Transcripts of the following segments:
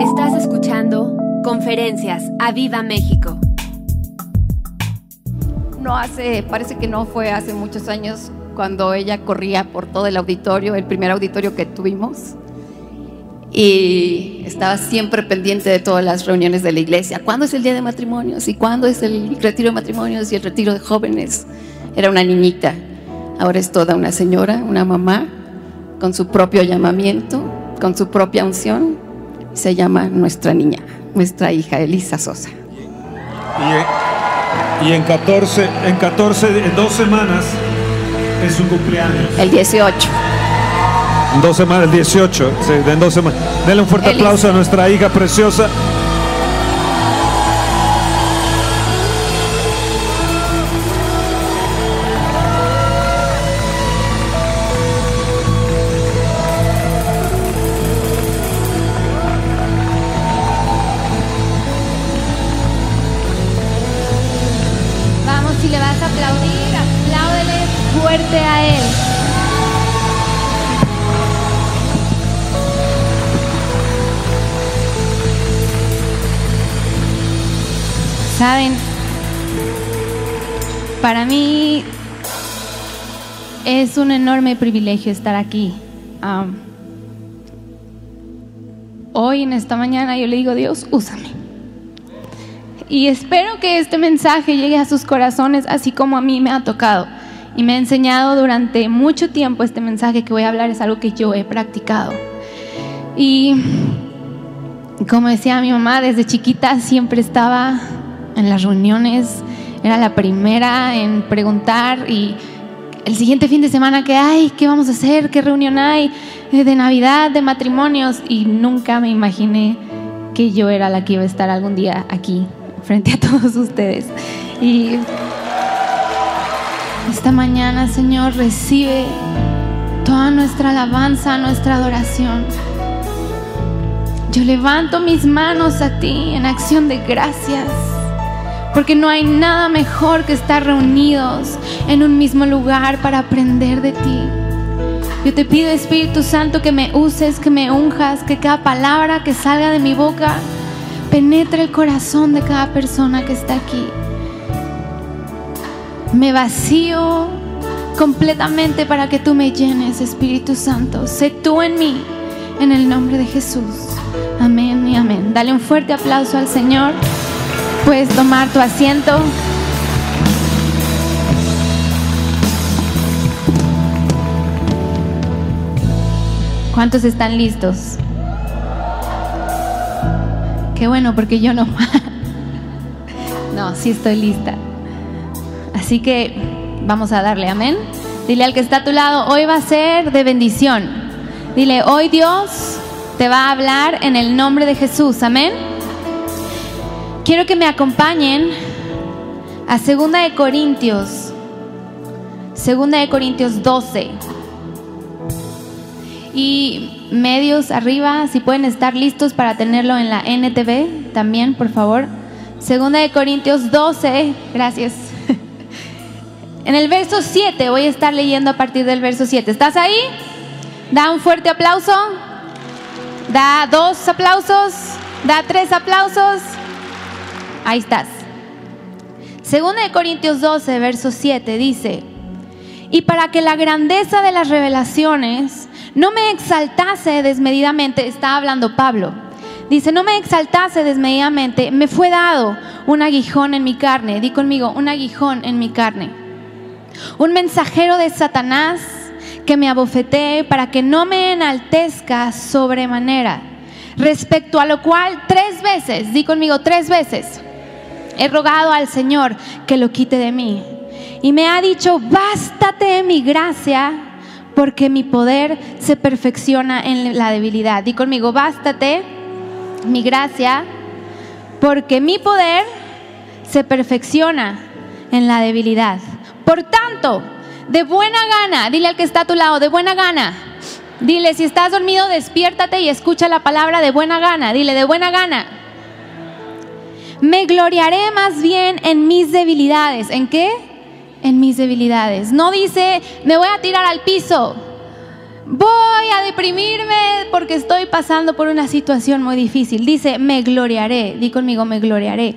Estás escuchando Conferencias a Viva México. No hace, parece que no fue hace muchos años cuando ella corría por todo el auditorio, el primer auditorio que tuvimos. Y estaba siempre pendiente de todas las reuniones de la iglesia. ¿Cuándo es el día de matrimonios? ¿Y cuándo es el retiro de matrimonios y el retiro de jóvenes? Era una niñita. Ahora es toda una señora, una mamá, con su propio llamamiento, con su propia unción. Se llama nuestra niña, nuestra hija Elisa Sosa. Y, y en 14, en 14, en dos semanas es su cumpleaños. El 18. En dos semanas, el 18, sí, en dos semanas. Denle un fuerte Elis. aplauso a nuestra hija preciosa. Saben, para mí es un enorme privilegio estar aquí. Hoy en esta mañana yo le digo, Dios, úsame. Y espero que este mensaje llegue a sus corazones así como a mí me ha tocado. Y me ha enseñado durante mucho tiempo este mensaje que voy a hablar es algo que yo he practicado. Y como decía mi mamá, desde chiquita siempre estaba en las reuniones, era la primera en preguntar y el siguiente fin de semana que hay, ¿qué vamos a hacer? ¿Qué reunión hay? Eh, De Navidad, de matrimonios y nunca me imaginé que yo era la que iba a estar algún día aquí frente a todos ustedes. Y esta mañana, Señor, recibe toda nuestra alabanza, nuestra adoración. Yo levanto mis manos a ti en acción de gracias, porque no hay nada mejor que estar reunidos en un mismo lugar para aprender de ti. Yo te pido, Espíritu Santo, que me uses, que me unjas, que cada palabra que salga de mi boca penetre el corazón de cada persona que está aquí. Me vacío completamente para que tú me llenes, Espíritu Santo. Sé tú en mí, en el nombre de Jesús. Amén y amén. Dale un fuerte aplauso al Señor. Puedes tomar tu asiento. ¿Cuántos están listos? Qué bueno, porque yo no. no, sí estoy lista. Así que vamos a darle, amén. Dile al que está a tu lado, hoy va a ser de bendición. Dile, hoy Dios te va a hablar en el nombre de Jesús, amén. Quiero que me acompañen a Segunda de Corintios. Segunda de Corintios 12. Y medios arriba, si pueden estar listos para tenerlo en la NTV también, por favor. Segunda de Corintios 12, gracias. En el verso 7, voy a estar leyendo a partir del verso 7. ¿Estás ahí? Da un fuerte aplauso. Da dos aplausos. Da tres aplausos. Ahí estás. Segunda de Corintios 12, verso 7 dice, y para que la grandeza de las revelaciones no me exaltase desmedidamente, está hablando Pablo, dice, no me exaltase desmedidamente, me fue dado un aguijón en mi carne, di conmigo, un aguijón en mi carne, un mensajero de Satanás que me abofetee para que no me enaltezca sobremanera, respecto a lo cual tres veces, di conmigo, tres veces, he rogado al Señor que lo quite de mí. Y me ha dicho, bástate mi gracia, porque mi poder se perfecciona en la debilidad. Di conmigo, bástate mi gracia, porque mi poder se perfecciona en la debilidad. Por tanto, de buena gana, dile al que está a tu lado, de buena gana. Dile, si estás dormido, despiértate y escucha la palabra de buena gana. Dile, de buena gana. Me gloriaré más bien en mis debilidades. ¿En qué? En mis debilidades. No dice, me voy a tirar al piso. voy a deprimirme porque estoy pasando por una situación muy difícil. Dice, me gloriaré, di conmigo, me gloriaré.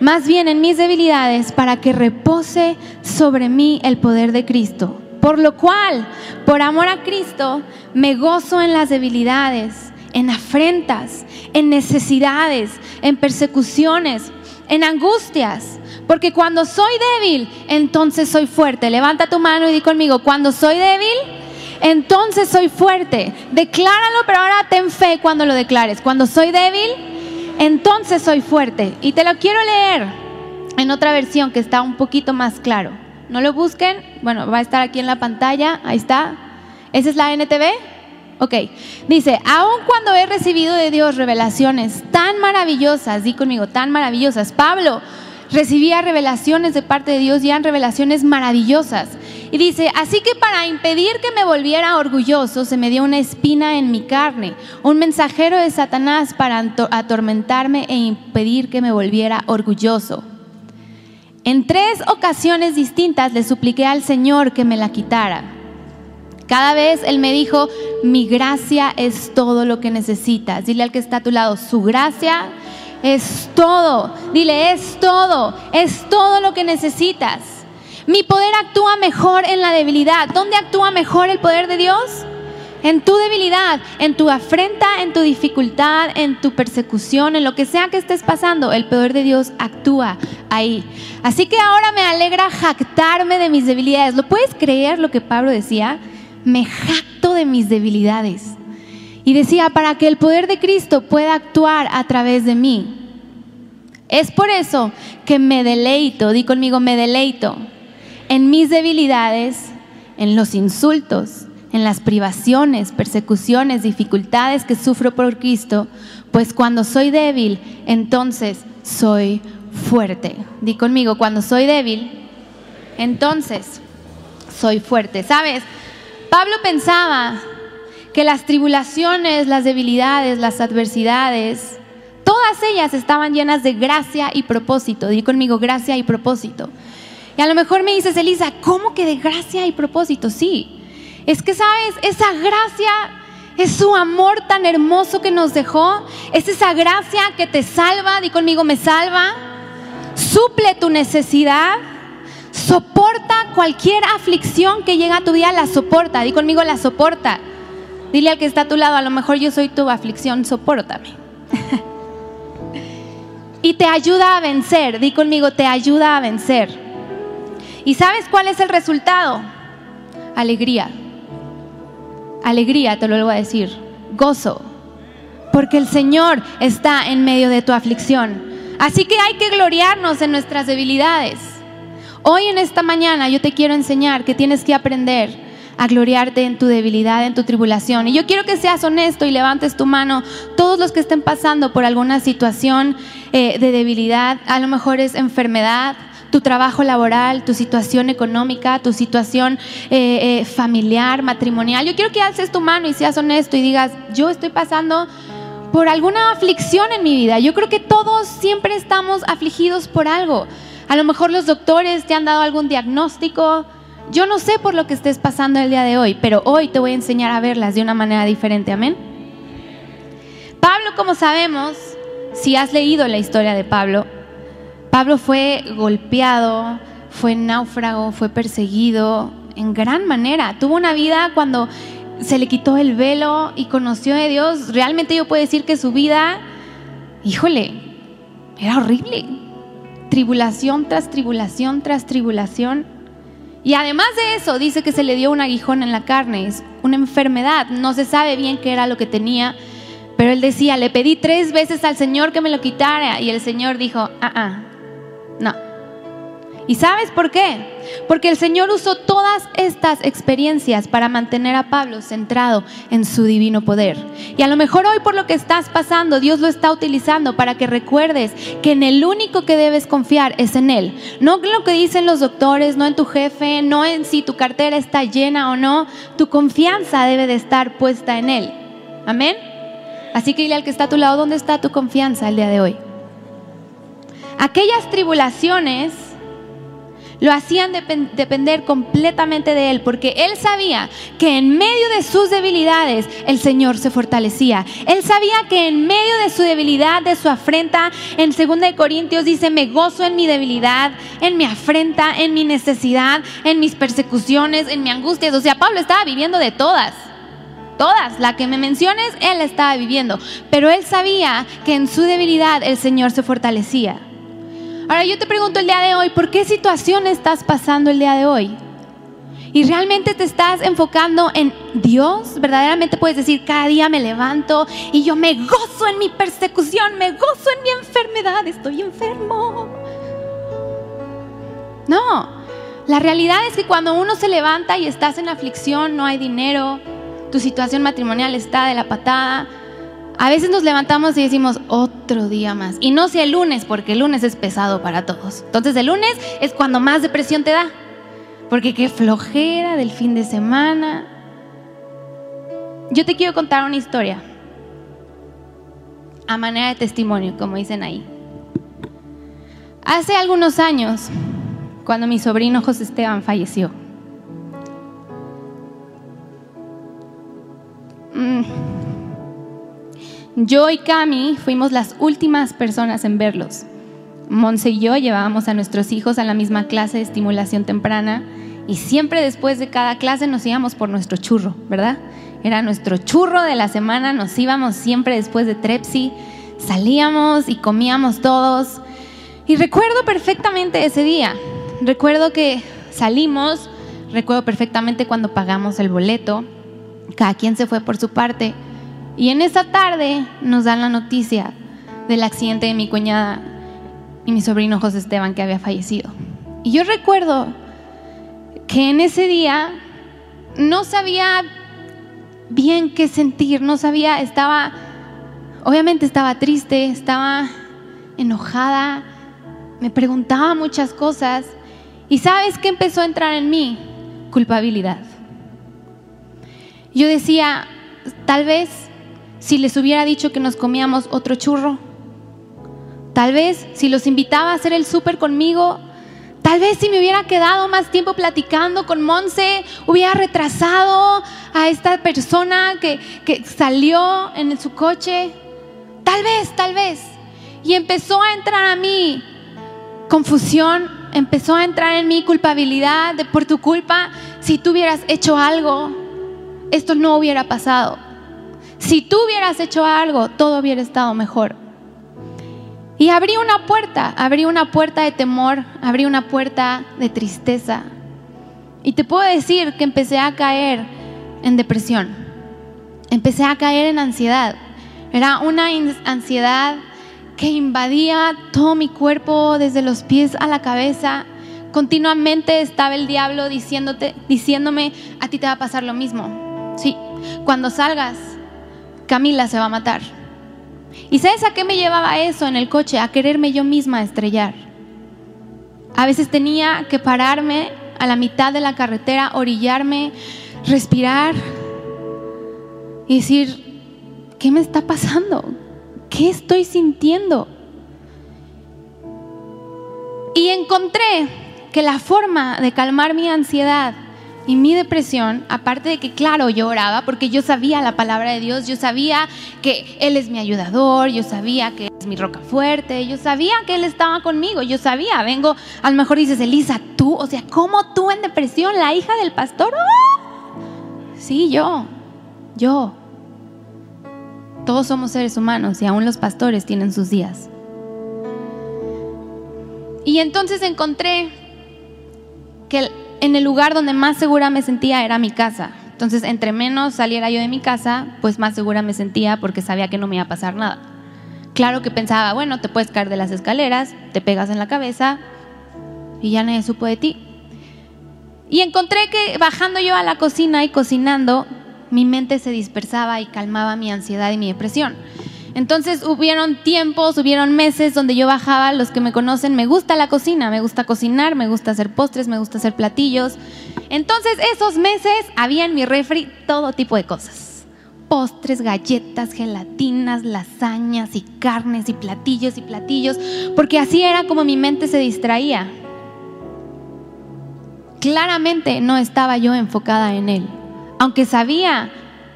Más bien en mis debilidades para que repose sobre mí el poder de Cristo. Por lo cual, por amor a Cristo, me gozo en las debilidades, en afrentas, en necesidades, en persecuciones, en angustias. Porque cuando soy débil, entonces soy fuerte. Levanta tu mano y di conmigo, cuando soy débil, entonces soy fuerte. Decláralo, pero ahora ten fe cuando lo declares. Cuando soy débil, entonces soy fuerte. Y te lo quiero leer en otra versión que está un poquito más claro. No lo busquen, bueno, va a estar aquí en la pantalla, ahí está. ¿Esa es la NTV? Ok, dice, aun cuando he recibido de Dios revelaciones tan maravillosas, di conmigo, tan maravillosas, Pablo recibía revelaciones de parte de Dios y eran revelaciones maravillosas. Y dice, así que para impedir que me volviera orgulloso, se me dio una espina en mi carne, un mensajero de Satanás para atormentarme e impedir que me volviera orgulloso. En tres ocasiones distintas le supliqué al Señor que me la quitara. Cada vez Él me dijo, mi gracia es todo lo que necesitas. Dile al que está a tu lado, su gracia es todo. Dile, es todo, es todo lo que necesitas. Mi poder actúa mejor en la debilidad. ¿Dónde actúa mejor el poder de Dios? En tu debilidad, en tu afrenta, en tu dificultad, en tu persecución, en lo que sea que estés pasando, el poder de Dios actúa ahí. Así que ahora me alegra jactarme de mis debilidades. ¿Lo puedes creer lo que Pablo decía? Me jacto de mis debilidades. Y decía, para que el poder de Cristo pueda actuar a través de mí. Es por eso que me deleito, di conmigo, me deleito en mis debilidades, en los insultos, en las privaciones, persecuciones, dificultades que sufro por Cristo, pues cuando soy débil, entonces soy fuerte. Di conmigo, cuando soy débil, entonces soy fuerte. ¿Sabes? Pablo pensaba que las tribulaciones, las debilidades, las adversidades, todas ellas estaban llenas de gracia y propósito. Di conmigo, gracia y propósito. Y a lo mejor me dices, Elisa, ¿cómo que de gracia y propósito? Sí, es que, ¿sabes? Esa gracia es su amor tan hermoso que nos dejó. Es esa gracia que te salva, di conmigo, me salva. Suple tu necesidad. Soporta cualquier aflicción que llega a tu vida, la soporta. Di conmigo, la soporta. Dile al que está a tu lado, a lo mejor yo soy tu aflicción, sopórtame. y te ayuda a vencer. Di conmigo, te ayuda a vencer. ¿Y sabes cuál es el resultado? Alegría alegría, te lo vuelvo a decir, gozo, porque el Señor está en medio de tu aflicción. Así que hay que gloriarnos en nuestras debilidades. Hoy en esta mañana yo te quiero enseñar que tienes que aprender a gloriarte en tu debilidad, en tu tribulación. Y yo quiero que seas honesto y levantes tu mano. Todos los que estén pasando por alguna situación eh, de debilidad, a lo mejor es enfermedad, tu trabajo laboral, tu situación económica, tu situación eh, eh, familiar, matrimonial. Yo quiero que alces tu mano y seas honesto y digas, yo estoy pasando por alguna aflicción en mi vida. Yo creo que todos siempre estamos afligidos por algo. A lo mejor los doctores te han dado algún diagnóstico. Yo no sé por lo que estés pasando el día de hoy, pero hoy te voy a enseñar a verlas de una manera diferente. Amén. Pablo, como sabemos, si has leído la historia de Pablo, Pablo fue golpeado, fue náufrago, fue perseguido en gran manera. Tuvo una vida cuando se le quitó el velo y conoció a Dios. Realmente yo puedo decir que su vida, híjole, era horrible. Tribulación tras tribulación tras tribulación. Y además de eso, dice que se le dio un aguijón en la carne, es una enfermedad. No se sabe bien qué era lo que tenía, pero él decía, le pedí tres veces al Señor que me lo quitara. Y el Señor dijo, ah, ah, no. ¿Y sabes por qué? Porque el Señor usó todas estas experiencias para mantener a Pablo centrado en su divino poder. Y a lo mejor hoy por lo que estás pasando, Dios lo está utilizando para que recuerdes que en el único que debes confiar es en Él. No en lo que dicen los doctores, no en tu jefe, no en si tu cartera está llena o no. Tu confianza debe de estar puesta en Él. Amén. Así que dile al que está a tu lado, ¿dónde está tu confianza el día de hoy? aquellas tribulaciones lo hacían depen- depender completamente de Él, porque Él sabía que en medio de sus debilidades el Señor se fortalecía. Él sabía que en medio de su debilidad, de su afrenta, en 2 de Corintios dice, me gozo en mi debilidad, en mi afrenta, en mi necesidad, en mis persecuciones, en mi angustia. O sea, Pablo estaba viviendo de todas. Todas, la que me menciones, él estaba viviendo. Pero él sabía que en su debilidad el Señor se fortalecía. Ahora yo te pregunto el día de hoy, ¿por qué situación estás pasando el día de hoy? Y realmente te estás enfocando en Dios, verdaderamente puedes decir, cada día me levanto y yo me gozo en mi persecución, me gozo en mi enfermedad, estoy enfermo. No, la realidad es que cuando uno se levanta y estás en aflicción, no hay dinero, tu situación matrimonial está de la patada, a veces nos levantamos y decimos otro día más. Y no sea el lunes, porque el lunes es pesado para todos. Entonces el lunes es cuando más depresión te da. Porque qué flojera del fin de semana. Yo te quiero contar una historia. A manera de testimonio, como dicen ahí. Hace algunos años, cuando mi sobrino José Esteban falleció. Mm. Yo y Cami fuimos las últimas personas en verlos. Monse y yo llevábamos a nuestros hijos a la misma clase de estimulación temprana y siempre después de cada clase nos íbamos por nuestro churro, ¿verdad? Era nuestro churro de la semana, nos íbamos siempre después de Trepsi, salíamos y comíamos todos. Y recuerdo perfectamente ese día. Recuerdo que salimos, recuerdo perfectamente cuando pagamos el boleto, cada quien se fue por su parte. Y en esa tarde nos dan la noticia del accidente de mi cuñada y mi sobrino José Esteban que había fallecido. Y yo recuerdo que en ese día no sabía bien qué sentir, no sabía, estaba, obviamente estaba triste, estaba enojada, me preguntaba muchas cosas. ¿Y sabes qué empezó a entrar en mí? Culpabilidad. Yo decía, tal vez si les hubiera dicho que nos comíamos otro churro, tal vez si los invitaba a hacer el súper conmigo, tal vez si me hubiera quedado más tiempo platicando con Monse, hubiera retrasado a esta persona que, que salió en su coche, tal vez, tal vez. Y empezó a entrar a mí confusión, empezó a entrar en mí culpabilidad de por tu culpa, si tú hubieras hecho algo, esto no hubiera pasado. Si tú hubieras hecho algo, todo hubiera estado mejor. Y abrí una puerta, abrí una puerta de temor, abrí una puerta de tristeza. Y te puedo decir que empecé a caer en depresión. Empecé a caer en ansiedad. Era una ansiedad que invadía todo mi cuerpo desde los pies a la cabeza. Continuamente estaba el diablo diciéndome, a ti te va a pasar lo mismo. Sí, cuando salgas, Camila se va a matar. ¿Y sabes a qué me llevaba eso en el coche? A quererme yo misma estrellar. A veces tenía que pararme a la mitad de la carretera, orillarme, respirar y decir, ¿qué me está pasando? ¿Qué estoy sintiendo? Y encontré que la forma de calmar mi ansiedad y mi depresión, aparte de que, claro, yo oraba porque yo sabía la palabra de Dios, yo sabía que Él es mi ayudador, yo sabía que es mi roca fuerte, yo sabía que Él estaba conmigo, yo sabía, vengo, a lo mejor dices, Elisa, tú, o sea, ¿cómo tú en depresión, la hija del pastor? ¡Oh! Sí, yo, yo. Todos somos seres humanos y aún los pastores tienen sus días. Y entonces encontré que en el lugar donde más segura me sentía era mi casa. Entonces, entre menos saliera yo de mi casa, pues más segura me sentía porque sabía que no me iba a pasar nada. Claro que pensaba, bueno, te puedes caer de las escaleras, te pegas en la cabeza y ya nadie supo de ti. Y encontré que bajando yo a la cocina y cocinando, mi mente se dispersaba y calmaba mi ansiedad y mi depresión. Entonces hubieron tiempos, hubieron meses donde yo bajaba, los que me conocen, me gusta la cocina, me gusta cocinar, me gusta hacer postres, me gusta hacer platillos. Entonces esos meses había en mi refri todo tipo de cosas. Postres, galletas, gelatinas, lasañas y carnes y platillos y platillos, porque así era como mi mente se distraía. claramente no estaba yo enfocada en Él. Aunque sabía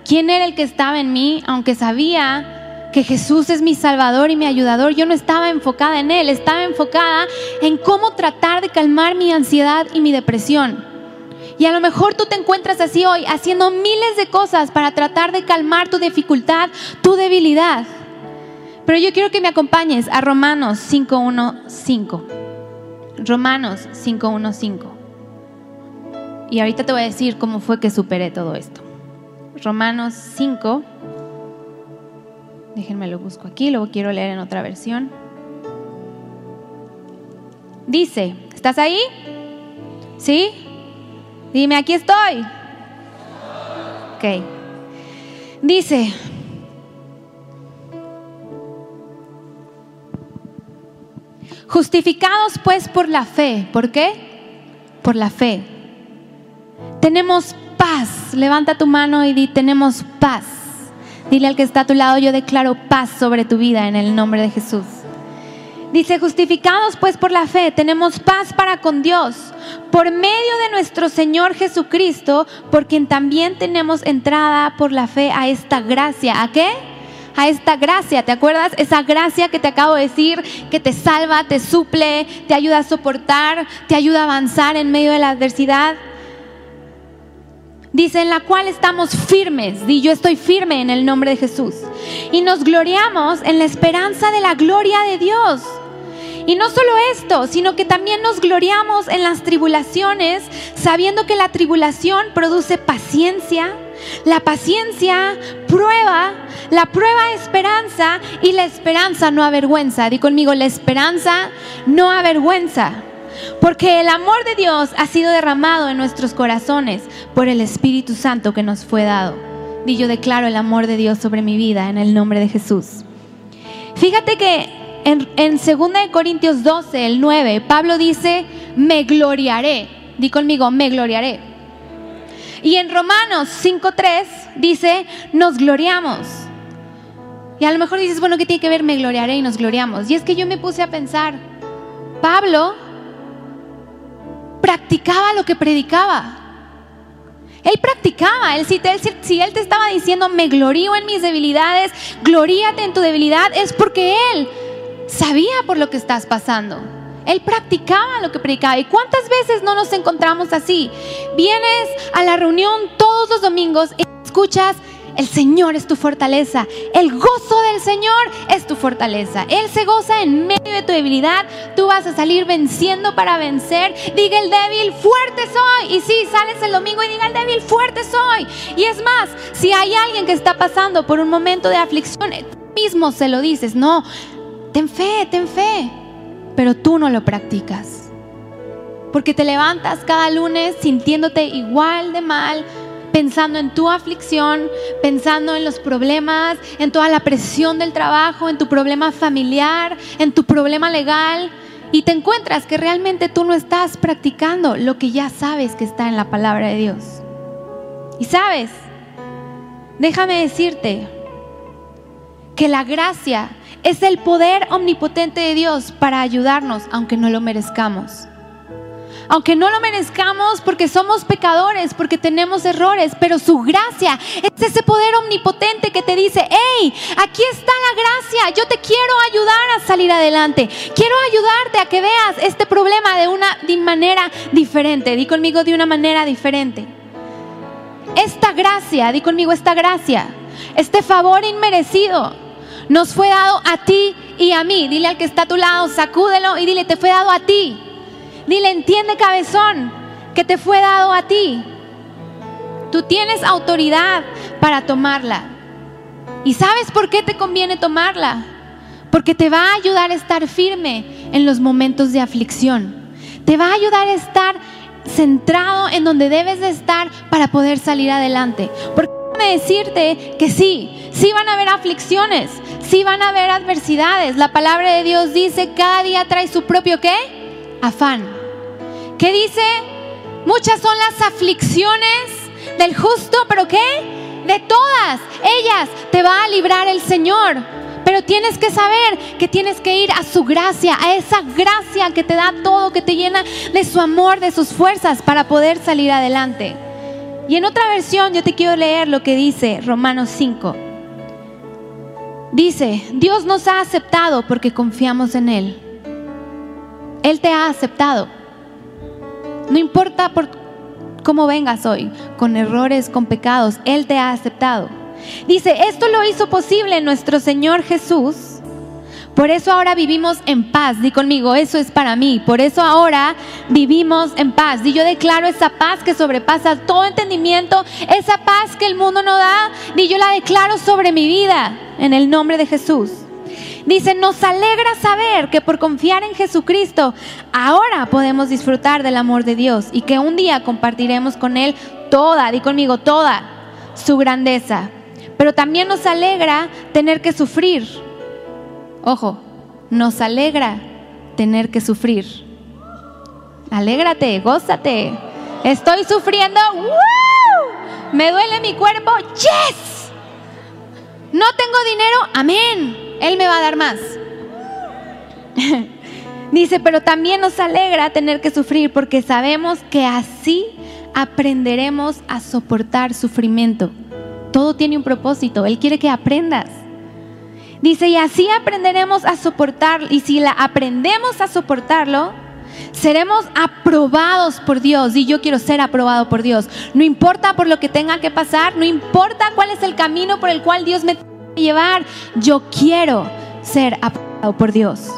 quién era el que estaba en mí, aunque sabía que Jesús es mi Salvador y mi ayudador, yo no estaba enfocada en Él, estaba enfocada en cómo tratar de calmar mi ansiedad y mi depresión. Y a lo mejor tú te encuentras así hoy, haciendo miles de cosas para tratar de calmar tu dificultad, tu debilidad. Pero yo quiero que me acompañes a Romanos 5.1.5. Romanos 5.1.5. Y ahorita te voy a decir cómo fue que superé todo esto. Romanos 5. Déjenme lo busco aquí, lo quiero leer en otra versión. Dice, ¿estás ahí? ¿Sí? Dime, aquí estoy. Ok. Dice, justificados pues por la fe. ¿Por qué? Por la fe tenemos paz. Levanta tu mano y di, tenemos paz. Dile al que está a tu lado, yo declaro paz sobre tu vida en el nombre de Jesús. Dice, justificados pues por la fe, tenemos paz para con Dios por medio de nuestro Señor Jesucristo, por quien también tenemos entrada por la fe a esta gracia. ¿A qué? A esta gracia, ¿te acuerdas? Esa gracia que te acabo de decir, que te salva, te suple, te ayuda a soportar, te ayuda a avanzar en medio de la adversidad. Dice, en la cual estamos firmes, y yo estoy firme en el nombre de Jesús. Y nos gloriamos en la esperanza de la gloria de Dios. Y no solo esto, sino que también nos gloriamos en las tribulaciones, sabiendo que la tribulación produce paciencia, la paciencia prueba, la prueba esperanza y la esperanza no avergüenza. Di conmigo, la esperanza no avergüenza. Porque el amor de Dios ha sido derramado en nuestros corazones por el Espíritu Santo que nos fue dado. Y yo declaro el amor de Dios sobre mi vida en el nombre de Jesús. Fíjate que en, en 2 Corintios 12, el 9, Pablo dice, me gloriaré. Di conmigo, me gloriaré. Y en Romanos 5.3 dice, nos gloriamos. Y a lo mejor dices, bueno, ¿qué tiene que ver me gloriaré y nos gloriamos? Y es que yo me puse a pensar, Pablo practicaba lo que predicaba. Él practicaba, él, si, él, si él te estaba diciendo, me glorío en mis debilidades, gloríate en tu debilidad, es porque él sabía por lo que estás pasando. Él practicaba lo que predicaba. ¿Y cuántas veces no nos encontramos así? Vienes a la reunión todos los domingos escuchas el Señor es tu fortaleza. El gozo del Señor es tu fortaleza. Él se goza en medio de tu debilidad. Tú vas a salir venciendo para vencer. Diga el débil, fuerte soy. Y si sales el domingo y diga el débil, fuerte soy. Y es más, si hay alguien que está pasando por un momento de aflicción, tú mismo se lo dices. No, ten fe, ten fe. Pero tú no lo practicas. Porque te levantas cada lunes sintiéndote igual de mal, pensando en tu aflicción, pensando en los problemas, en toda la presión del trabajo, en tu problema familiar, en tu problema legal, y te encuentras que realmente tú no estás practicando lo que ya sabes que está en la palabra de Dios. Y sabes, déjame decirte que la gracia es el poder omnipotente de Dios para ayudarnos aunque no lo merezcamos aunque no lo merezcamos porque somos pecadores, porque tenemos errores, pero su gracia es ese poder omnipotente que te dice, hey, aquí está la gracia, yo te quiero ayudar a salir adelante, quiero ayudarte a que veas este problema de una manera diferente, di conmigo de una manera diferente. Esta gracia, di conmigo esta gracia, este favor inmerecido, nos fue dado a ti y a mí. Dile al que está a tu lado, sacúdelo y dile, te fue dado a ti. Dile, entiende cabezón, que te fue dado a ti. Tú tienes autoridad para tomarla. ¿Y sabes por qué te conviene tomarla? Porque te va a ayudar a estar firme en los momentos de aflicción. Te va a ayudar a estar centrado en donde debes de estar para poder salir adelante. Porque déjame decirte que sí, sí van a haber aflicciones, sí van a haber adversidades. La palabra de Dios dice, cada día trae su propio qué? Afán. ¿Qué dice? Muchas son las aflicciones del justo, pero ¿qué? De todas ellas te va a librar el Señor. Pero tienes que saber que tienes que ir a su gracia, a esa gracia que te da todo, que te llena de su amor, de sus fuerzas para poder salir adelante. Y en otra versión yo te quiero leer lo que dice Romanos 5. Dice, Dios nos ha aceptado porque confiamos en Él. Él te ha aceptado. No importa por cómo vengas hoy, con errores, con pecados, Él te ha aceptado. Dice, esto lo hizo posible nuestro Señor Jesús. Por eso ahora vivimos en paz. Di conmigo, eso es para mí. Por eso ahora vivimos en paz. Y yo declaro esa paz que sobrepasa todo entendimiento, esa paz que el mundo no da. Y yo la declaro sobre mi vida en el nombre de Jesús. Dice, nos alegra saber que por confiar en Jesucristo, ahora podemos disfrutar del amor de Dios y que un día compartiremos con Él toda, di conmigo, toda su grandeza. Pero también nos alegra tener que sufrir. Ojo, nos alegra tener que sufrir. Alégrate, gózate. Estoy sufriendo. Me duele mi cuerpo. Yes. No tengo dinero. Amén. Él me va a dar más. Dice, pero también nos alegra tener que sufrir porque sabemos que así aprenderemos a soportar sufrimiento. Todo tiene un propósito. Él quiere que aprendas. Dice, y así aprenderemos a soportar, y si la aprendemos a soportarlo, seremos aprobados por Dios. Y yo quiero ser aprobado por Dios. No importa por lo que tenga que pasar, no importa cuál es el camino por el cual Dios me llevar, yo quiero ser aprobado por Dios.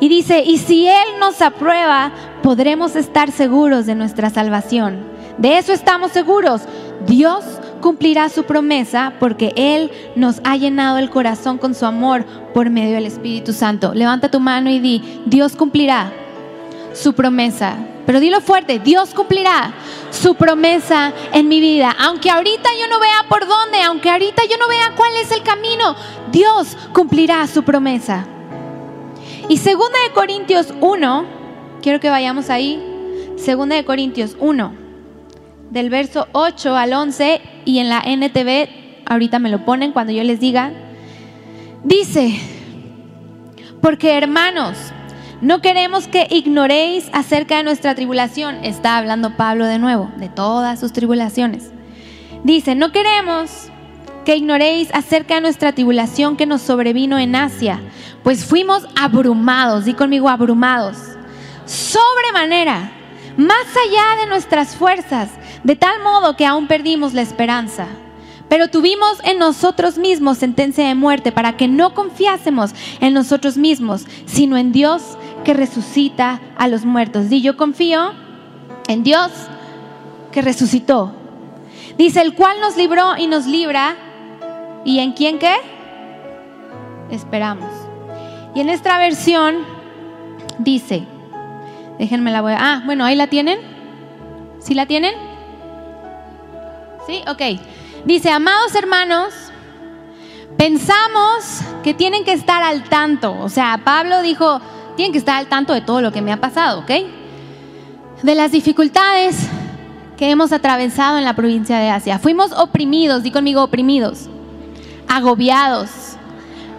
Y dice, y si Él nos aprueba, podremos estar seguros de nuestra salvación. De eso estamos seguros. Dios cumplirá su promesa porque Él nos ha llenado el corazón con su amor por medio del Espíritu Santo. Levanta tu mano y di, Dios cumplirá su promesa. Pero dilo fuerte, Dios cumplirá su promesa en mi vida. Aunque ahorita yo no vea por dónde, aunque ahorita yo no vea cuál es el camino, Dios cumplirá su promesa. Y segunda de Corintios 1, quiero que vayamos ahí. Segunda de Corintios 1, del verso 8 al 11 y en la NTV, ahorita me lo ponen cuando yo les diga, dice, porque hermanos, no queremos que ignoréis acerca de nuestra tribulación. Está hablando Pablo de nuevo, de todas sus tribulaciones. Dice, no queremos que ignoréis acerca de nuestra tribulación que nos sobrevino en Asia, pues fuimos abrumados, di conmigo abrumados, sobremanera, más allá de nuestras fuerzas, de tal modo que aún perdimos la esperanza. Pero tuvimos en nosotros mismos sentencia de muerte para que no confiásemos en nosotros mismos, sino en Dios que resucita a los muertos. Y yo confío en Dios que resucitó. Dice, el cual nos libró y nos libra. ¿Y en quién qué? Esperamos. Y en esta versión dice, déjenme la voy a... Ah, bueno, ahí la tienen. ¿Sí la tienen? ¿Sí? Ok. Dice, amados hermanos, pensamos que tienen que estar al tanto. O sea, Pablo dijo, tienen que estar al tanto de todo lo que me ha pasado, ¿ok? De las dificultades que hemos atravesado en la provincia de Asia. Fuimos oprimidos, di conmigo oprimidos, agobiados,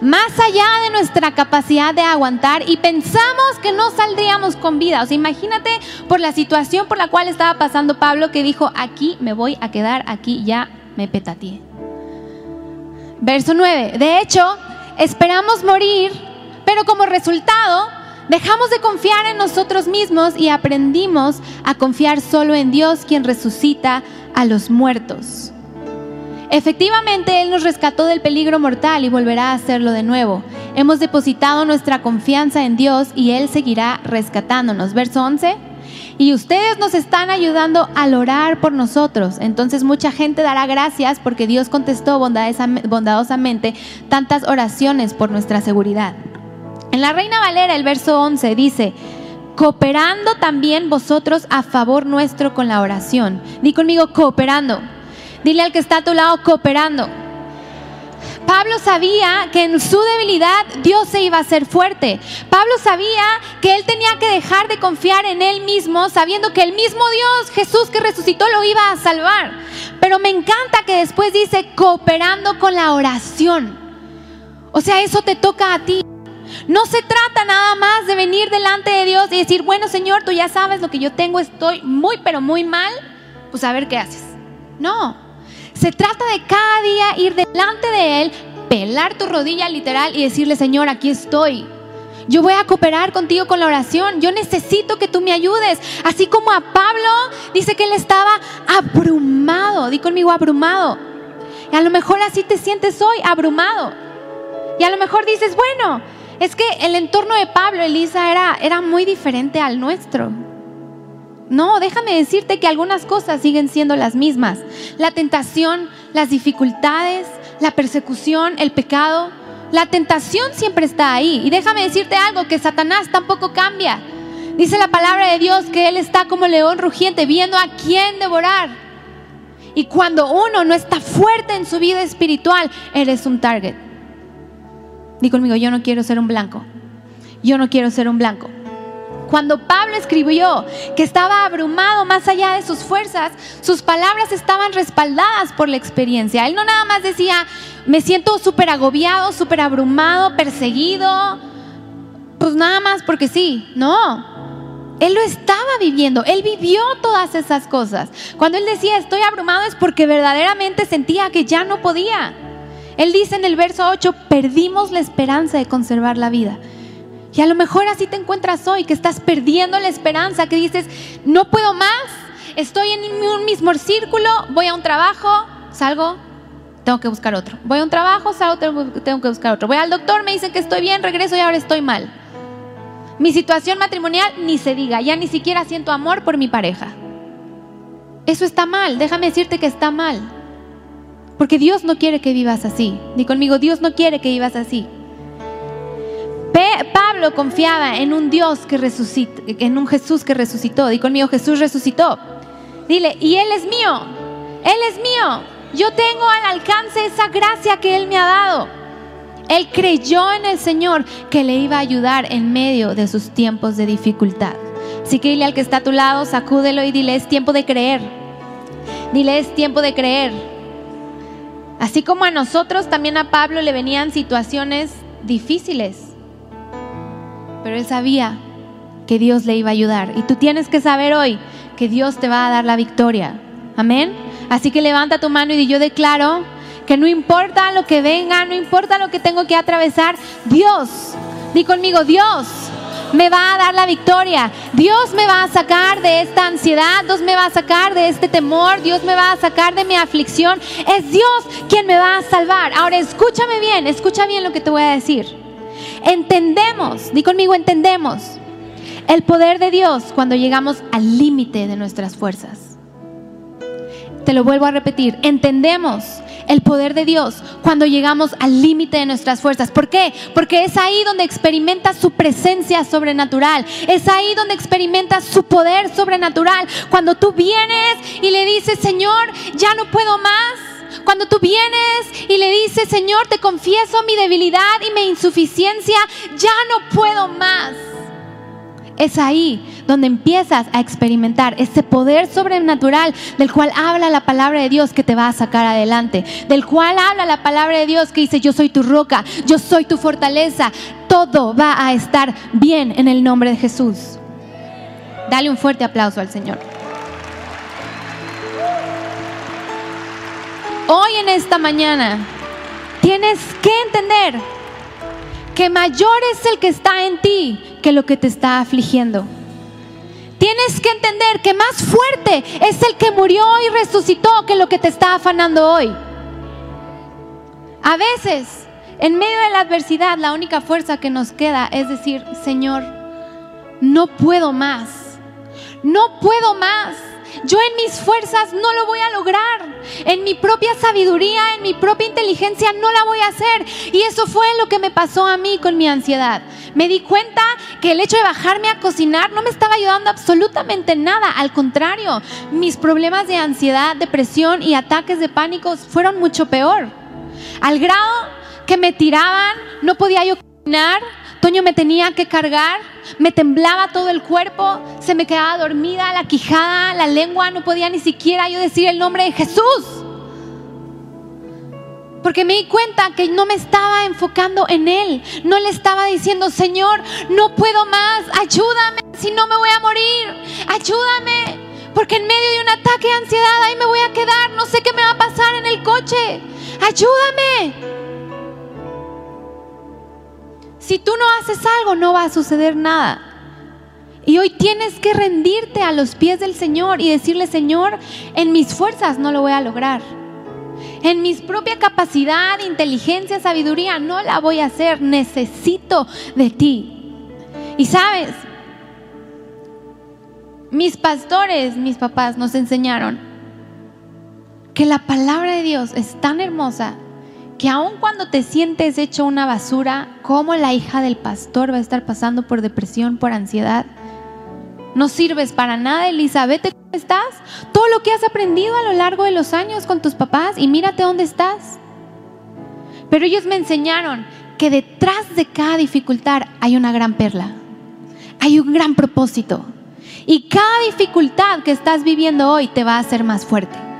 más allá de nuestra capacidad de aguantar y pensamos que no saldríamos con vida. O sea, imagínate por la situación por la cual estaba pasando Pablo que dijo, aquí me voy a quedar, aquí ya me petateé. Verso 9. De hecho, esperamos morir, pero como resultado Dejamos de confiar en nosotros mismos y aprendimos a confiar solo en Dios quien resucita a los muertos. Efectivamente, Él nos rescató del peligro mortal y volverá a hacerlo de nuevo. Hemos depositado nuestra confianza en Dios y Él seguirá rescatándonos. Verso 11. Y ustedes nos están ayudando al orar por nosotros. Entonces mucha gente dará gracias porque Dios contestó bondadosamente tantas oraciones por nuestra seguridad. En la Reina Valera el verso 11 dice, cooperando también vosotros a favor nuestro con la oración. Di conmigo, cooperando. Dile al que está a tu lado, cooperando. Pablo sabía que en su debilidad Dios se iba a hacer fuerte. Pablo sabía que él tenía que dejar de confiar en él mismo, sabiendo que el mismo Dios, Jesús que resucitó, lo iba a salvar. Pero me encanta que después dice cooperando con la oración. O sea, eso te toca a ti. No se trata nada más de venir delante de Dios y decir, bueno Señor, tú ya sabes lo que yo tengo, estoy muy, pero muy mal, pues a ver qué haces. No, se trata de cada día ir delante de Él, pelar tu rodilla literal y decirle, Señor, aquí estoy. Yo voy a cooperar contigo con la oración. Yo necesito que tú me ayudes. Así como a Pablo dice que él estaba abrumado. Di conmigo abrumado. Y a lo mejor así te sientes hoy, abrumado. Y a lo mejor dices, bueno, es que el entorno de Pablo, Elisa, era, era muy diferente al nuestro. No, déjame decirte que algunas cosas siguen siendo las mismas. La tentación, las dificultades, la persecución, el pecado. La tentación siempre está ahí. Y déjame decirte algo, que Satanás tampoco cambia. Dice la palabra de Dios que Él está como león rugiente, viendo a quién devorar. Y cuando uno no está fuerte en su vida espiritual, eres un target. Di conmigo, yo no quiero ser un blanco. Yo no quiero ser un blanco. Cuando Pablo escribió que estaba abrumado más allá de sus fuerzas, sus palabras estaban respaldadas por la experiencia. Él no nada más decía, me siento súper agobiado, súper abrumado, perseguido, pues nada más porque sí, no. Él lo estaba viviendo, él vivió todas esas cosas. Cuando él decía estoy abrumado es porque verdaderamente sentía que ya no podía. Él dice en el verso 8, perdimos la esperanza de conservar la vida. Y a lo mejor así te encuentras hoy, que estás perdiendo la esperanza, que dices, no puedo más, estoy en un mismo círculo, voy a un trabajo, salgo, tengo que buscar otro. Voy a un trabajo, salgo, tengo que buscar otro. Voy al doctor, me dicen que estoy bien, regreso y ahora estoy mal. Mi situación matrimonial ni se diga, ya ni siquiera siento amor por mi pareja. Eso está mal, déjame decirte que está mal. Porque Dios no quiere que vivas así. Ni conmigo, Dios no quiere que vivas así. Pablo confiaba en un Dios que resucitó, en un Jesús que resucitó. Di conmigo, Jesús resucitó. Dile, y Él es mío, Él es mío. Yo tengo al alcance esa gracia que Él me ha dado. Él creyó en el Señor que le iba a ayudar en medio de sus tiempos de dificultad. Así que dile al que está a tu lado, sacúdelo y dile, es tiempo de creer. Dile, es tiempo de creer. Así como a nosotros, también a Pablo le venían situaciones difíciles. Pero él sabía que Dios le iba a ayudar. Y tú tienes que saber hoy que Dios te va a dar la victoria. Amén. Así que levanta tu mano y yo declaro que no importa lo que venga, no importa lo que tengo que atravesar, Dios, di conmigo, Dios me va a dar la victoria. Dios me va a sacar de esta ansiedad, Dios me va a sacar de este temor, Dios me va a sacar de mi aflicción. Es Dios quien me va a salvar. Ahora escúchame bien, escucha bien lo que te voy a decir. Entendemos, di conmigo, entendemos el poder de Dios cuando llegamos al límite de nuestras fuerzas. Te lo vuelvo a repetir, entendemos el poder de Dios cuando llegamos al límite de nuestras fuerzas. ¿Por qué? Porque es ahí donde experimentas su presencia sobrenatural. Es ahí donde experimentas su poder sobrenatural. Cuando tú vienes y le dices, Señor, ya no puedo más. Cuando tú vienes y le dices, Señor, te confieso mi debilidad y mi insuficiencia, ya no puedo más. Es ahí donde empiezas a experimentar ese poder sobrenatural del cual habla la palabra de Dios que te va a sacar adelante, del cual habla la palabra de Dios que dice, yo soy tu roca, yo soy tu fortaleza, todo va a estar bien en el nombre de Jesús. Dale un fuerte aplauso al Señor. Hoy en esta mañana tienes que entender que mayor es el que está en ti que lo que te está afligiendo. Tienes que entender que más fuerte es el que murió y resucitó que lo que te está afanando hoy. A veces, en medio de la adversidad, la única fuerza que nos queda es decir, Señor, no puedo más. No puedo más. Yo en mis fuerzas no lo voy a lograr. En mi propia sabiduría, en mi propia inteligencia no la voy a hacer. Y eso fue lo que me pasó a mí con mi ansiedad. Me di cuenta que el hecho de bajarme a cocinar no me estaba ayudando absolutamente nada. Al contrario, mis problemas de ansiedad, depresión y ataques de pánico fueron mucho peor. Al grado que me tiraban, no podía yo cocinar, Toño me tenía que cargar, me temblaba todo el cuerpo, se me quedaba dormida la quijada, la lengua, no podía ni siquiera yo decir el nombre de Jesús. Porque me di cuenta que no me estaba enfocando en Él. No le estaba diciendo, Señor, no puedo más, ayúdame, si no me voy a morir, ayúdame. Porque en medio de un ataque de ansiedad ahí me voy a quedar, no sé qué me va a pasar en el coche. Ayúdame. Si tú no haces algo, no va a suceder nada. Y hoy tienes que rendirte a los pies del Señor y decirle, Señor, en mis fuerzas no lo voy a lograr. En mi propia capacidad, inteligencia, sabiduría, no la voy a hacer. Necesito de ti. Y sabes, mis pastores, mis papás nos enseñaron que la palabra de Dios es tan hermosa que aun cuando te sientes hecho una basura, como la hija del pastor va a estar pasando por depresión, por ansiedad, no sirves para nada, Elizabeth. ¿Cómo estás? Todo lo que has aprendido a lo largo de los años con tus papás y mírate dónde estás. Pero ellos me enseñaron que detrás de cada dificultad hay una gran perla. Hay un gran propósito. Y cada dificultad que estás viviendo hoy te va a hacer más fuerte.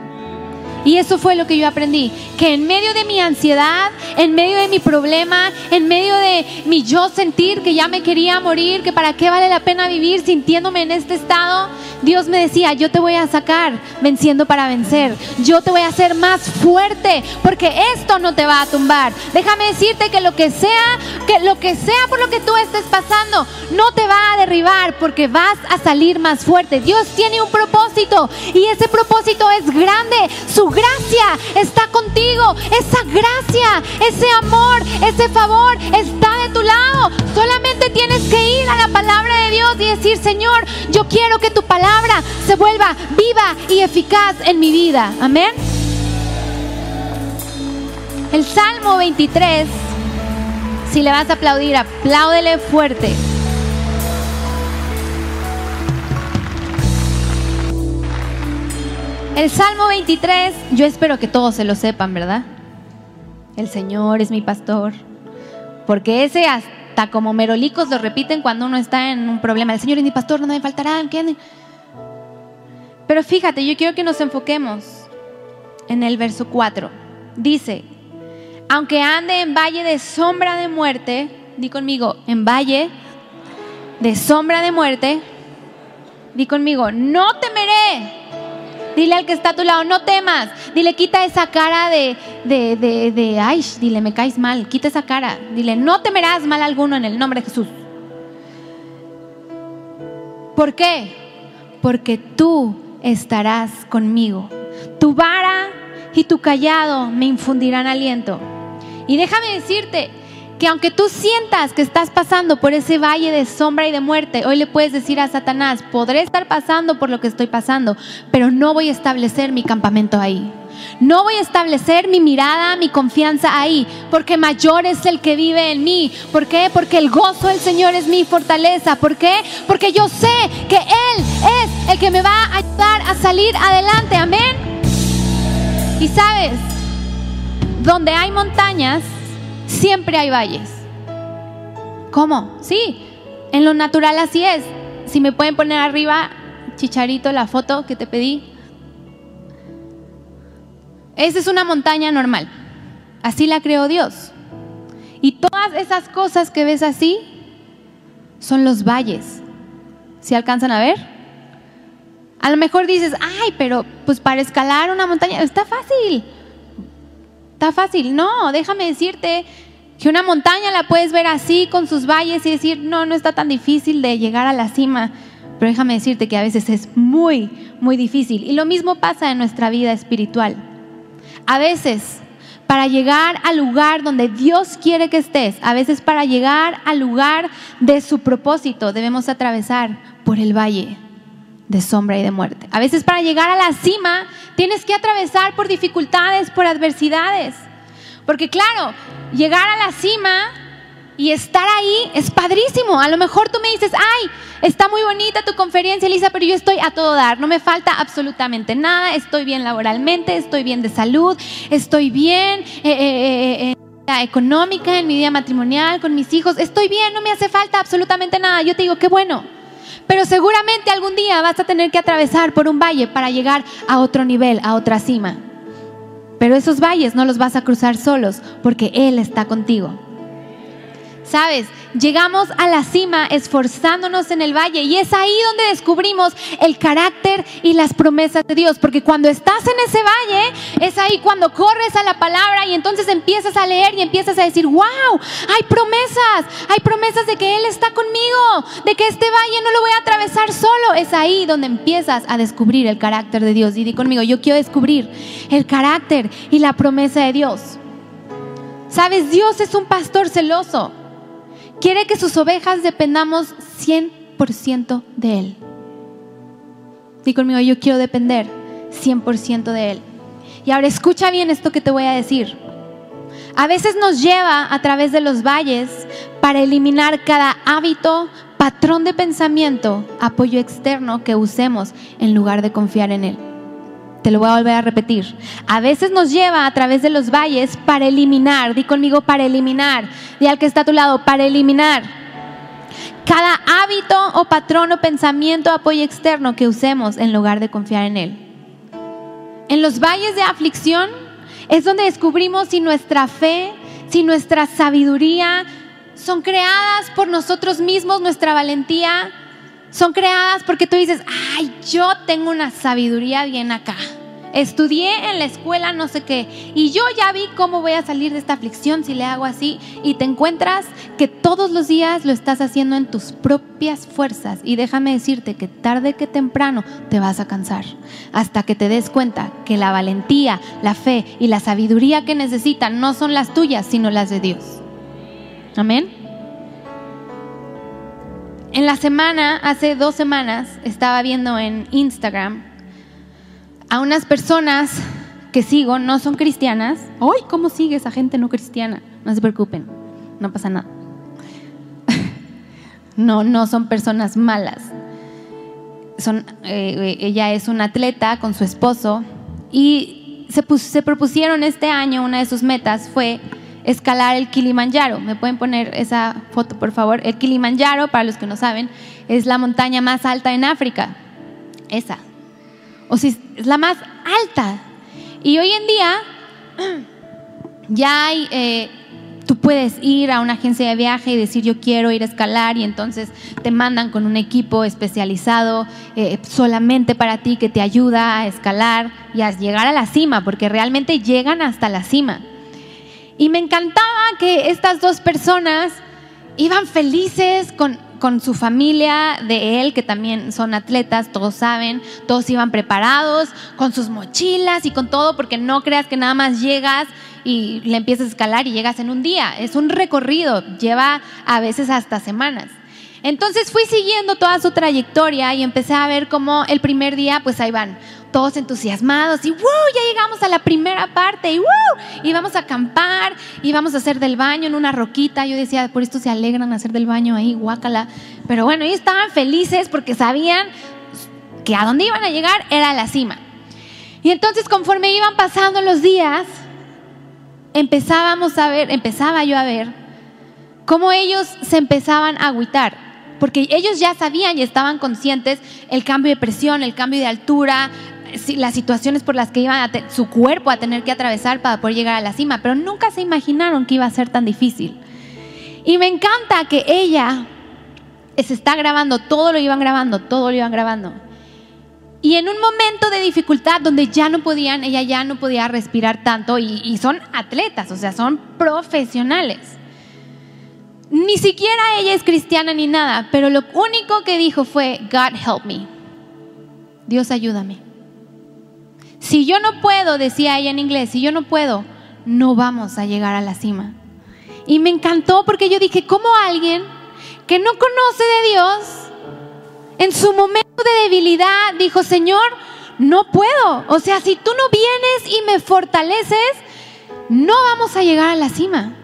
Y eso fue lo que yo aprendí, que en medio de mi ansiedad, en medio de mi problema, en medio de mi yo sentir que ya me quería morir, que para qué vale la pena vivir sintiéndome en este estado, Dios me decía, yo te voy a sacar venciendo para vencer, yo te voy a hacer más fuerte, porque esto no te va a tumbar. Déjame decirte que lo que sea, que lo que sea por lo que tú estés pasando, no te va a derribar, porque vas a salir más fuerte. Dios tiene un propósito y ese propósito es grande. Su gracia está contigo. Esa gracia, ese amor, ese favor está de tu lado. Solamente tienes que ir a la palabra de Dios y decir, Señor, yo quiero que tu palabra se vuelva viva y eficaz en mi vida. Amén. El Salmo 23, si le vas a aplaudir, apláudele fuerte. El Salmo 23, yo espero que todos se lo sepan, ¿verdad? El Señor es mi pastor. Porque ese hasta como merolicos lo repiten cuando uno está en un problema. El Señor es mi pastor, no me faltará. Pero fíjate, yo quiero que nos enfoquemos en el verso 4. Dice, aunque ande en valle de sombra de muerte, di conmigo, en valle de sombra de muerte, di conmigo, no temeré Dile al que está a tu lado, no temas. Dile, quita esa cara de, de, de, de, ay, dile, me caes mal. Quita esa cara. Dile, no temerás mal alguno en el nombre de Jesús. ¿Por qué? Porque tú estarás conmigo. Tu vara y tu callado me infundirán aliento. Y déjame decirte, que aunque tú sientas que estás pasando por ese valle de sombra y de muerte, hoy le puedes decir a Satanás, podré estar pasando por lo que estoy pasando, pero no voy a establecer mi campamento ahí. No voy a establecer mi mirada, mi confianza ahí, porque mayor es el que vive en mí. ¿Por qué? Porque el gozo del Señor es mi fortaleza. ¿Por qué? Porque yo sé que Él es el que me va a ayudar a salir adelante. Amén. Y sabes, donde hay montañas, siempre hay valles. ¿Cómo? Sí, en lo natural así es. Si me pueden poner arriba, chicharito, la foto que te pedí. Esa es una montaña normal. Así la creó Dios. Y todas esas cosas que ves así son los valles. ¿Si alcanzan a ver? A lo mejor dices, ay, pero pues para escalar una montaña está fácil. Está fácil. No, déjame decirte que una montaña la puedes ver así con sus valles y decir, no, no está tan difícil de llegar a la cima. Pero déjame decirte que a veces es muy, muy difícil. Y lo mismo pasa en nuestra vida espiritual. A veces, para llegar al lugar donde Dios quiere que estés, a veces para llegar al lugar de su propósito, debemos atravesar por el valle de sombra y de muerte. A veces para llegar a la cima tienes que atravesar por dificultades, por adversidades. Porque claro, llegar a la cima y estar ahí es padrísimo. A lo mejor tú me dices, ay, está muy bonita tu conferencia, Elisa, pero yo estoy a todo dar, no me falta absolutamente nada, estoy bien laboralmente, estoy bien de salud, estoy bien eh, eh, eh, económica, en mi vida matrimonial, con mis hijos, estoy bien, no me hace falta absolutamente nada. Yo te digo, qué bueno. Pero seguramente algún día vas a tener que atravesar por un valle para llegar a otro nivel, a otra cima. Pero esos valles no los vas a cruzar solos porque Él está contigo. ¿Sabes? Llegamos a la cima esforzándonos en el valle y es ahí donde descubrimos el carácter y las promesas de Dios, porque cuando estás en ese valle es ahí cuando corres a la palabra y entonces empiezas a leer y empiezas a decir, wow, hay promesas, hay promesas de que Él está conmigo, de que este valle no lo voy a atravesar solo. Es ahí donde empiezas a descubrir el carácter de Dios. Y di conmigo, yo quiero descubrir el carácter y la promesa de Dios. Sabes, Dios es un pastor celoso. Quiere que sus ovejas dependamos 100% de Él. Dí conmigo, yo quiero depender 100% de Él. Y ahora escucha bien esto que te voy a decir. A veces nos lleva a través de los valles para eliminar cada hábito, patrón de pensamiento, apoyo externo que usemos en lugar de confiar en Él. Te lo voy a volver a repetir. A veces nos lleva a través de los valles para eliminar, di conmigo para eliminar, di al que está a tu lado, para eliminar cada hábito o patrón o pensamiento o apoyo externo que usemos en lugar de confiar en Él. En los valles de aflicción es donde descubrimos si nuestra fe, si nuestra sabiduría son creadas por nosotros mismos, nuestra valentía, son creadas porque tú dices, ay, yo tengo una sabiduría bien acá. Estudié en la escuela no sé qué y yo ya vi cómo voy a salir de esta aflicción si le hago así y te encuentras que todos los días lo estás haciendo en tus propias fuerzas y déjame decirte que tarde que temprano te vas a cansar hasta que te des cuenta que la valentía, la fe y la sabiduría que necesitan no son las tuyas sino las de Dios. Amén. En la semana, hace dos semanas, estaba viendo en Instagram a unas personas que sigo, no son cristianas. ¡Ay, cómo sigue esa gente no cristiana! No se preocupen, no pasa nada. No, no son personas malas. Son, eh, ella es una atleta con su esposo y se propusieron este año, una de sus metas fue escalar el Kilimanjaro. ¿Me pueden poner esa foto, por favor? El Kilimanjaro, para los que no saben, es la montaña más alta en África. Esa. O sea, es la más alta. Y hoy en día ya hay, eh, tú puedes ir a una agencia de viaje y decir yo quiero ir a escalar y entonces te mandan con un equipo especializado eh, solamente para ti que te ayuda a escalar y a llegar a la cima, porque realmente llegan hasta la cima. Y me encantaba que estas dos personas iban felices con, su familia de él, que también son atletas, todos saben, todos iban preparados, con sus mochilas y con todo, porque no creas que nada más llegas y le empiezas a escalar y llegas en un día. Es un recorrido, lleva a veces hasta semanas. Entonces fui siguiendo toda su trayectoria y empecé a ver cómo el primer día, pues ahí van todos entusiasmados y ¡wow! Ya llegamos a la primera parte y ¡wow! Y vamos a acampar y vamos a hacer del baño en una roquita. Yo decía, por esto se alegran hacer del baño ahí, guácala. Pero bueno, ellos estaban felices porque sabían que a dónde iban a llegar era la cima. Y entonces conforme iban pasando los días, empezábamos a ver, empezaba yo a ver cómo ellos se empezaban a agüitar porque ellos ya sabían y estaban conscientes el cambio de presión, el cambio de altura, las situaciones por las que iba su cuerpo a tener que atravesar para poder llegar a la cima, pero nunca se imaginaron que iba a ser tan difícil. Y me encanta que ella se está grabando, todo lo iban grabando, todo lo iban grabando. Y en un momento de dificultad donde ya no podían, ella ya no podía respirar tanto y, y son atletas, o sea, son profesionales. Ni siquiera ella es cristiana ni nada, pero lo único que dijo fue, God help me. Dios ayúdame. Si yo no puedo, decía ella en inglés, si yo no puedo, no vamos a llegar a la cima. Y me encantó porque yo dije, ¿cómo alguien que no conoce de Dios, en su momento de debilidad, dijo, Señor, no puedo. O sea, si tú no vienes y me fortaleces, no vamos a llegar a la cima.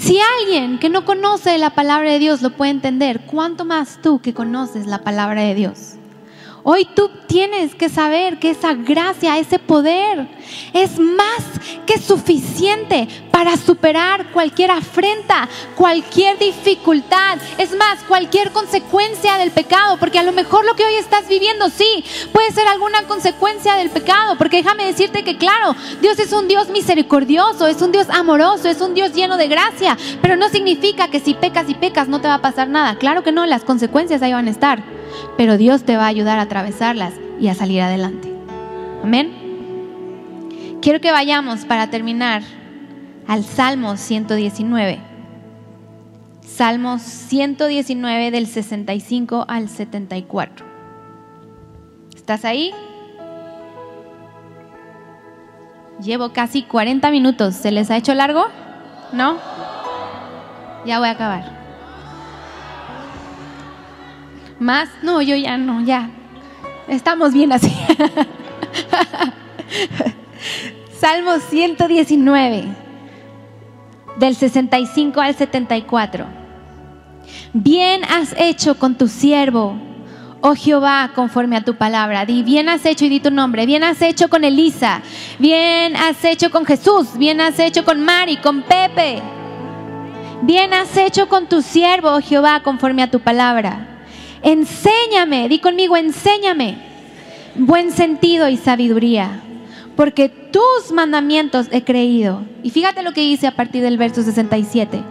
Si alguien que no conoce la palabra de Dios lo puede entender, ¿cuánto más tú que conoces la palabra de Dios? Hoy tú tienes que saber que esa gracia, ese poder es más que suficiente para superar cualquier afrenta, cualquier dificultad, es más, cualquier consecuencia del pecado, porque a lo mejor lo que hoy estás viviendo sí puede ser alguna consecuencia del pecado, porque déjame decirte que claro, Dios es un Dios misericordioso, es un Dios amoroso, es un Dios lleno de gracia, pero no significa que si pecas y pecas no te va a pasar nada, claro que no, las consecuencias ahí van a estar, pero Dios te va a ayudar a atravesarlas y a salir adelante. Amén. Quiero que vayamos para terminar al Salmo 119. Salmos 119 del 65 al 74. ¿Estás ahí? Llevo casi 40 minutos. ¿Se les ha hecho largo? ¿No? Ya voy a acabar. ¿Más? No, yo ya no, ya. Estamos bien así. Salmo 119, del 65 al 74. Bien has hecho con tu siervo, oh Jehová, conforme a tu palabra. Di, bien has hecho y di tu nombre. Bien has hecho con Elisa. Bien has hecho con Jesús. Bien has hecho con Mari, con Pepe. Bien has hecho con tu siervo, oh Jehová, conforme a tu palabra. Enséñame, di conmigo, enséñame buen sentido y sabiduría, porque tus mandamientos he creído. Y fíjate lo que dice a partir del verso 67.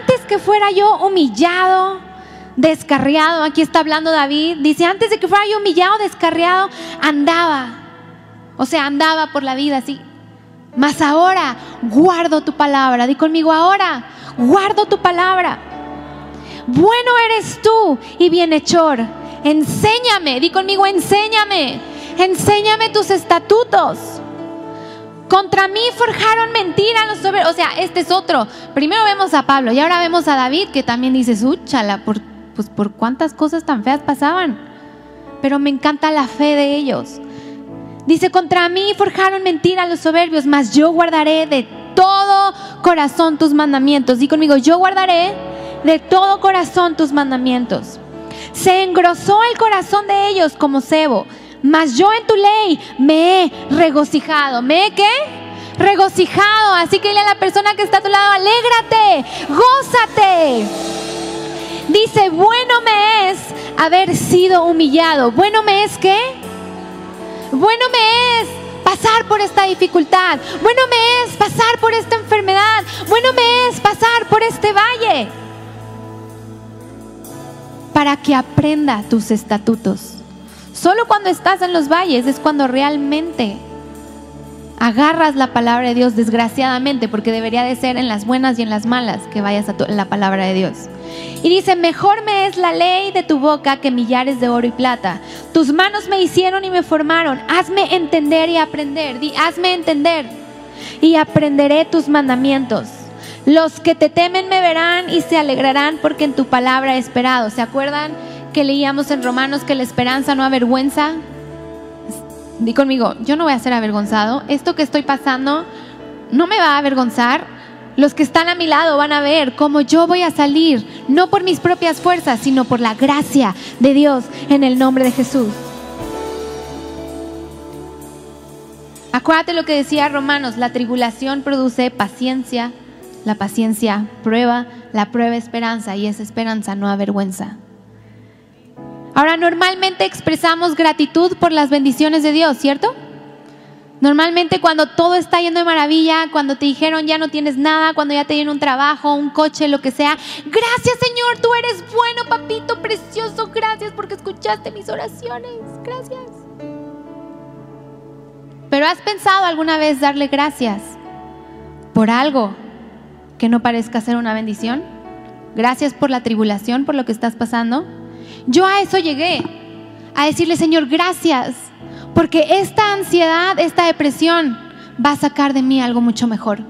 Antes que fuera yo humillado, descarriado, aquí está hablando David, dice, antes de que fuera yo humillado, descarriado, andaba. O sea, andaba por la vida así. Mas ahora guardo tu palabra. Di conmigo, ahora guardo tu palabra. Bueno eres tú y bienhechor. Enséñame, di conmigo, enséñame. Enséñame tus estatutos. Contra mí forjaron mentira los soberbios. O sea, este es otro. Primero vemos a Pablo y ahora vemos a David que también dice, úchala, por, pues por cuántas cosas tan feas pasaban. Pero me encanta la fe de ellos. Dice, contra mí forjaron mentira los soberbios, mas yo guardaré de todo corazón tus mandamientos. Di conmigo, yo guardaré de todo corazón tus mandamientos. Se engrosó el corazón de ellos como cebo, mas yo en tu ley me he regocijado. ¿Me he qué? Regocijado. Así que dile a la persona que está a tu lado, alégrate, gózate. Dice, bueno me es haber sido humillado. Bueno me es qué? Bueno me es pasar por esta dificultad. Bueno me es pasar por esta enfermedad. Bueno me es pasar por este valle para que aprenda tus estatutos. Solo cuando estás en los valles es cuando realmente agarras la palabra de Dios, desgraciadamente, porque debería de ser en las buenas y en las malas que vayas a la palabra de Dios. Y dice, mejor me es la ley de tu boca que millares de oro y plata. Tus manos me hicieron y me formaron. Hazme entender y aprender. Di, hazme entender y aprenderé tus mandamientos. Los que te temen me verán y se alegrarán porque en tu palabra he esperado. ¿Se acuerdan que leíamos en Romanos que la esperanza no avergüenza? Di conmigo, yo no voy a ser avergonzado. Esto que estoy pasando no me va a avergonzar. Los que están a mi lado van a ver cómo yo voy a salir, no por mis propias fuerzas, sino por la gracia de Dios en el nombre de Jesús. Acuérdate lo que decía Romanos, la tribulación produce paciencia, la paciencia prueba, la prueba esperanza y esa esperanza no avergüenza. Ahora, normalmente expresamos gratitud por las bendiciones de Dios, ¿cierto? Normalmente cuando todo está yendo de maravilla, cuando te dijeron ya no tienes nada, cuando ya te dieron un trabajo, un coche, lo que sea, gracias Señor, tú eres bueno, papito precioso, gracias porque escuchaste mis oraciones, gracias. Pero ¿has pensado alguna vez darle gracias por algo que no parezca ser una bendición? Gracias por la tribulación, por lo que estás pasando. Yo a eso llegué, a decirle, Señor, gracias, porque esta ansiedad, esta depresión va a sacar de mí algo mucho mejor.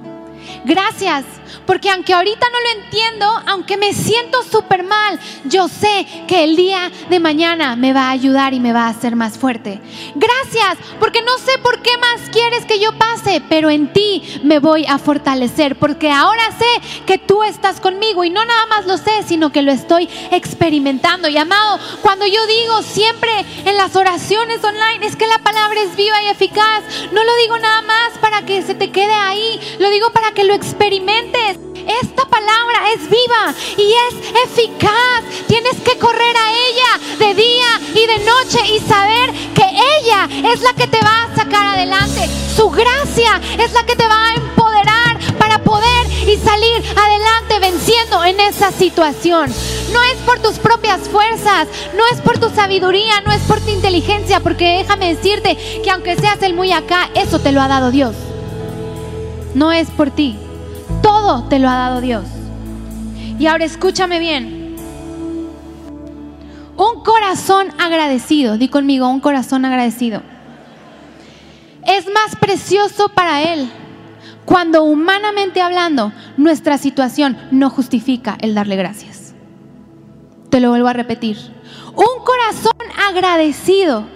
Gracias, Porque aunque ahorita no lo entiendo, aunque me siento súper mal, yo sé que el día de mañana me va a ayudar y me va a hacer más fuerte. Gracias, porque no sé por qué más quieres que yo pase, pero en ti me voy a fortalecer, porque ahora sé que tú estás conmigo y no nada más lo sé, sino que lo estoy experimentando. Y amado, cuando yo digo siempre en las oraciones online, es que la palabra es viva y eficaz, no lo digo nada más para que se te quede ahí, lo digo para que lo experimentes. Esta palabra es viva y es eficaz. Tienes que correr a ella de día y de noche y saber que ella es la que te va a sacar adelante. Su gracia es la que te va a empoderar para poder y salir adelante venciendo en esa situación. No es por tus propias fuerzas, no es por tu sabiduría, no es por tu inteligencia, porque déjame decirte que aunque seas el muy acá, eso te lo ha dado Dios. No es por ti, todo te lo ha dado Dios. Y ahora escúchame bien. Un corazón agradecido, di conmigo, un corazón agradecido. Es más precioso para Él cuando humanamente hablando nuestra situación no justifica el darle gracias. Te lo vuelvo a repetir. Un corazón agradecido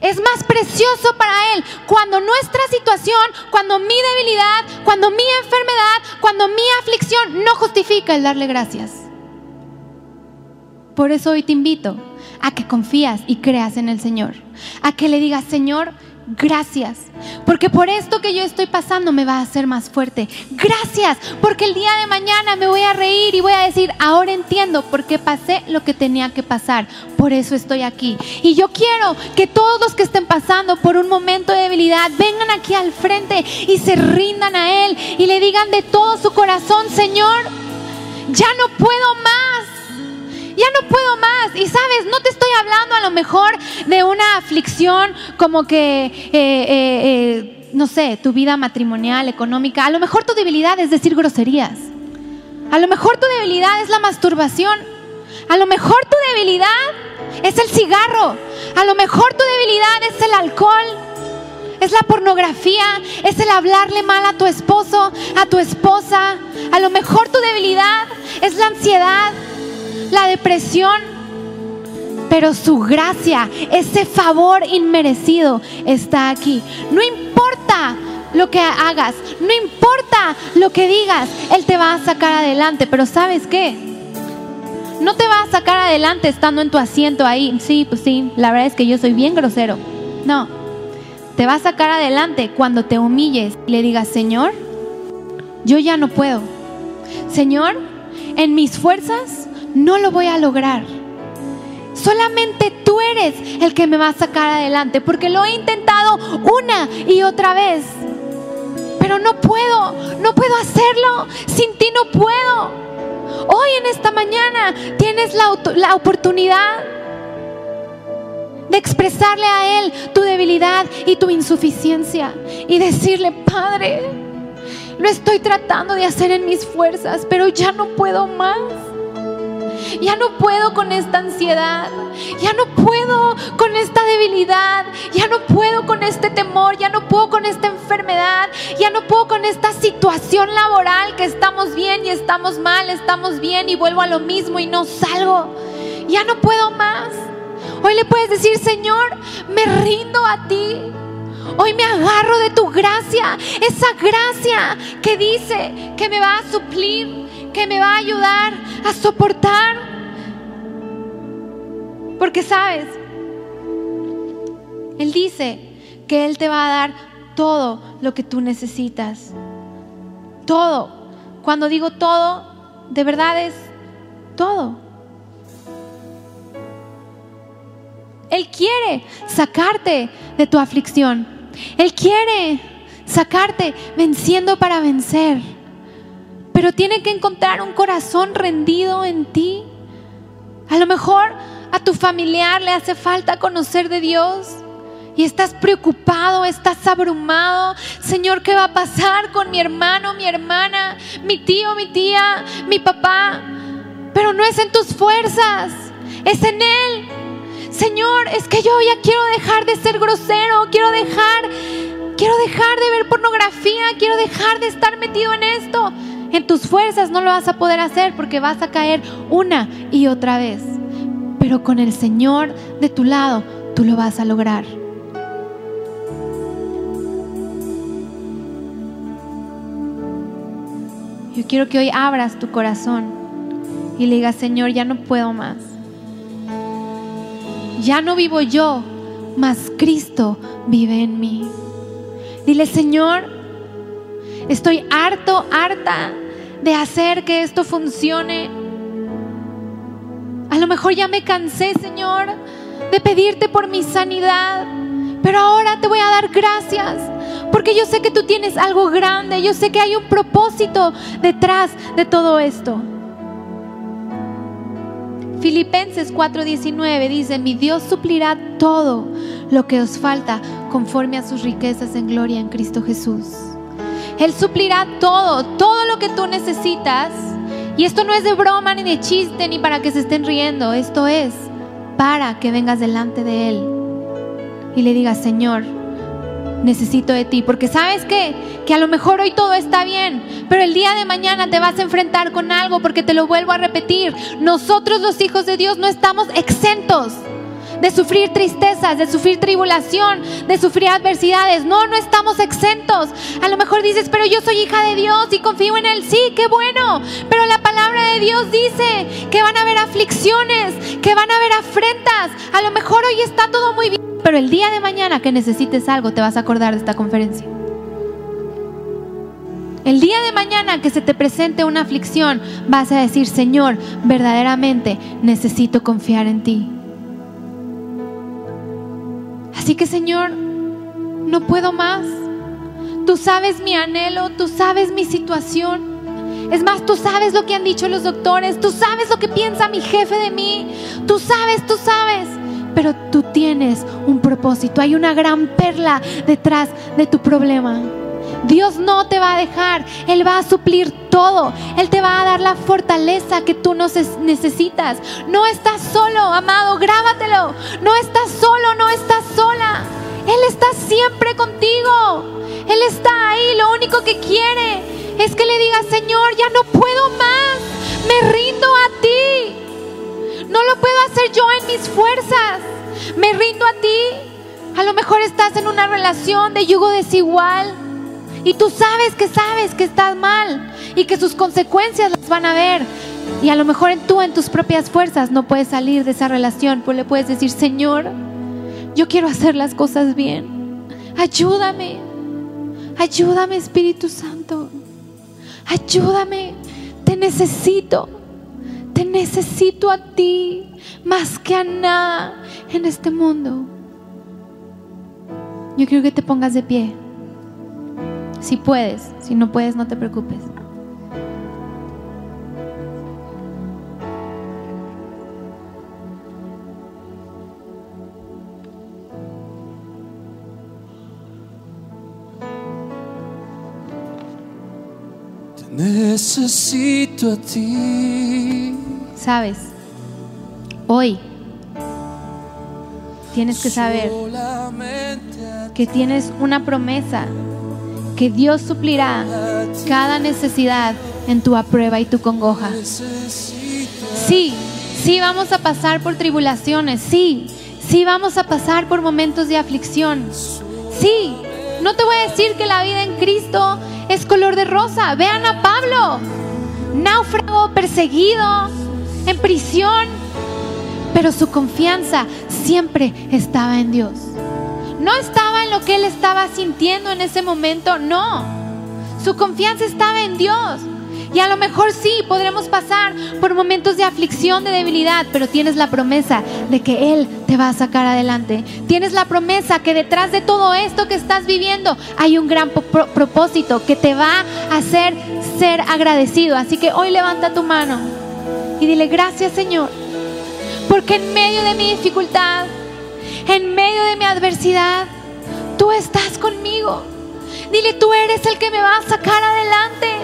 es más precioso para Él cuando nuestra situación, cuando mi debilidad, cuando mi enfermedad, cuando mi aflicción no justifica el darle gracias. Por eso hoy te invito a que confías y creas en el Señor. A que le digas, Señor, Gracias, porque por esto que yo estoy pasando me va a hacer más fuerte. Gracias, porque el día de mañana me voy a reír y voy a decir, ahora entiendo por qué pasé lo que tenía que pasar. Por eso estoy aquí. Y yo quiero que todos los que estén pasando por un momento de debilidad vengan aquí al frente y se rindan a Él y le digan de todo su corazón, Señor, ya no puedo más ya no puedo más. Y sabes, no te estoy hablando a lo mejor de una aflicción como que, eh, eh, eh, no sé, tu vida matrimonial, económica. A lo mejor tu debilidad es decir groserías. A lo mejor tu debilidad es la masturbación. A lo mejor tu debilidad es el cigarro. A lo mejor tu debilidad es el alcohol. Es la pornografía, es el hablarle mal a tu esposo, a tu esposa. A lo mejor tu debilidad es la ansiedad, la depresión, pero su gracia, ese favor inmerecido está aquí. No importa lo que hagas, no importa lo que digas, Él te va a sacar adelante, pero ¿sabes qué? No te va a sacar adelante estando en tu asiento ahí. Sí, pues sí, la verdad es que yo soy bien grosero. No, te va a sacar adelante cuando te humilles y le digas, Señor, yo ya no puedo. Señor, en mis fuerzas no lo voy a lograr. Solamente tú eres el que me va a sacar adelante, porque lo he intentado una y otra vez. Pero no puedo, no puedo hacerlo. Sin ti no puedo. Hoy en esta mañana tienes la, la oportunidad de expresarle a Él tu debilidad y tu insuficiencia y decirle, Padre, lo estoy tratando de hacer en mis fuerzas, pero ya no puedo más. Ya no puedo con esta ansiedad. Ya no puedo con esta debilidad. Ya no puedo con este temor. Ya no puedo con esta enfermedad. Ya no puedo con esta situación laboral que estamos bien y estamos mal. Estamos bien y vuelvo a lo mismo y no salgo. Ya no puedo más. Hoy le puedes decir, Señor, me rindo a ti. Hoy me agarro de tu gracia, esa gracia que dice que me va a suplir, que me va a ayudar a soportar. Porque sabes, Él dice que Él te va a dar todo lo que tú necesitas. Todo. Cuando digo todo, de verdad es todo. Él quiere sacarte de tu aflicción. Él quiere sacarte venciendo para vencer pero tiene que encontrar un corazón rendido en ti. A lo mejor a tu familiar le hace falta conocer de Dios y estás preocupado, estás abrumado. Señor, ¿qué va a pasar con mi hermano, mi hermana, mi tío, mi tía, mi papá? Pero no es en tus fuerzas, es en Él. Señor, es que yo ya quiero dejar de ser grosero, quiero dejar, quiero dejar de ver pornografía, quiero dejar de estar metido en esto. En tus fuerzas no lo vas a poder hacer porque vas a caer una y otra vez. Pero con el Señor de tu lado, tú lo vas a lograr. Yo quiero que hoy abras tu corazón y le digas, Señor, ya no puedo más. Ya no vivo yo, mas Cristo vive en mí. Dile, Señor, estoy harto, harta de hacer que esto funcione. A lo mejor ya me cansé, Señor, de pedirte por mi sanidad, pero ahora te voy a dar gracias porque yo sé que tú tienes algo grande, yo sé que hay un propósito detrás de todo esto. Filipenses 4:19 dice, mi Dios suplirá todo lo que os falta conforme a sus riquezas en gloria en Cristo Jesús. Él suplirá todo, todo lo que tú necesitas. Y esto no es de broma ni de chiste ni para que se estén riendo, esto es para que vengas delante de Él y le digas, Señor, necesito de ti. Porque sabes qué? Que a lo mejor hoy todo está bien, pero el día de mañana te vas a enfrentar con algo porque te lo vuelvo a repetir. Nosotros los hijos de Dios no estamos exentos de sufrir tristezas, de sufrir tribulación, de sufrir adversidades. No, no estamos exentos. A lo mejor dices, pero yo soy hija de Dios y confío en Él. Sí, qué bueno. Pero la palabra de Dios dice que van a haber aflicciones, que van a haber afrentas. A lo mejor hoy está todo muy bien, pero el día de mañana que necesites algo te vas a acordar de esta conferencia. El día de mañana que se te presente una aflicción, vas a decir, Señor, verdaderamente necesito confiar en ti. Así que Señor, no puedo más. Tú sabes mi anhelo, tú sabes mi situación. Es más, tú sabes lo que han dicho los doctores, tú sabes lo que piensa mi jefe de mí, tú sabes, tú sabes. Pero tú tienes un propósito, hay una gran perla detrás de tu problema. Dios no te va a dejar, Él va a suplir todo, Él te va a dar la fortaleza que tú necesitas. No estás solo, amado, grábatelo. No estás solo, no estás sola. Él está siempre contigo. Él está ahí, lo único que quiere es que le digas, Señor, ya no puedo más, me rindo a ti. No lo puedo hacer yo en mis fuerzas, me rindo a ti. A lo mejor estás en una relación de yugo desigual y tú sabes que sabes que estás mal y que sus consecuencias las van a ver. Y a lo mejor tú, en tus propias fuerzas, no puedes salir de esa relación, pues le puedes decir, Señor, yo quiero hacer las cosas bien. Ayúdame. Ayúdame, Espíritu Santo. Ayúdame. Te necesito. Te necesito a ti más que a nada en este mundo. Yo quiero que te pongas de pie. Si puedes, si no puedes, no te preocupes. necesito a ti. Sabes, hoy tienes que saber que tienes una promesa que Dios suplirá cada necesidad en tu aprueba y tu congoja. Sí, sí vamos a pasar por tribulaciones, sí, sí vamos a pasar por momentos de aflicción. Sí, no te voy a decir que la vida en Cristo es color de rosa. Vean a Pablo, náufrago, perseguido, en prisión, pero su confianza siempre estaba en Dios. No estaba en lo que él estaba sintiendo en ese momento, no. Su confianza estaba en Dios. Y a lo mejor sí, podremos pasar por momentos de aflicción, de debilidad, pero tienes la promesa de que Él te va a sacar adelante. Tienes la promesa que detrás de todo esto que estás viviendo hay un gran propósito que te va a hacer ser agradecido. Así que hoy levanta tu mano y dile gracias Señor, porque en medio de mi dificultad, en medio de mi adversidad, tú estás conmigo. Dile, tú eres el que me va a sacar adelante.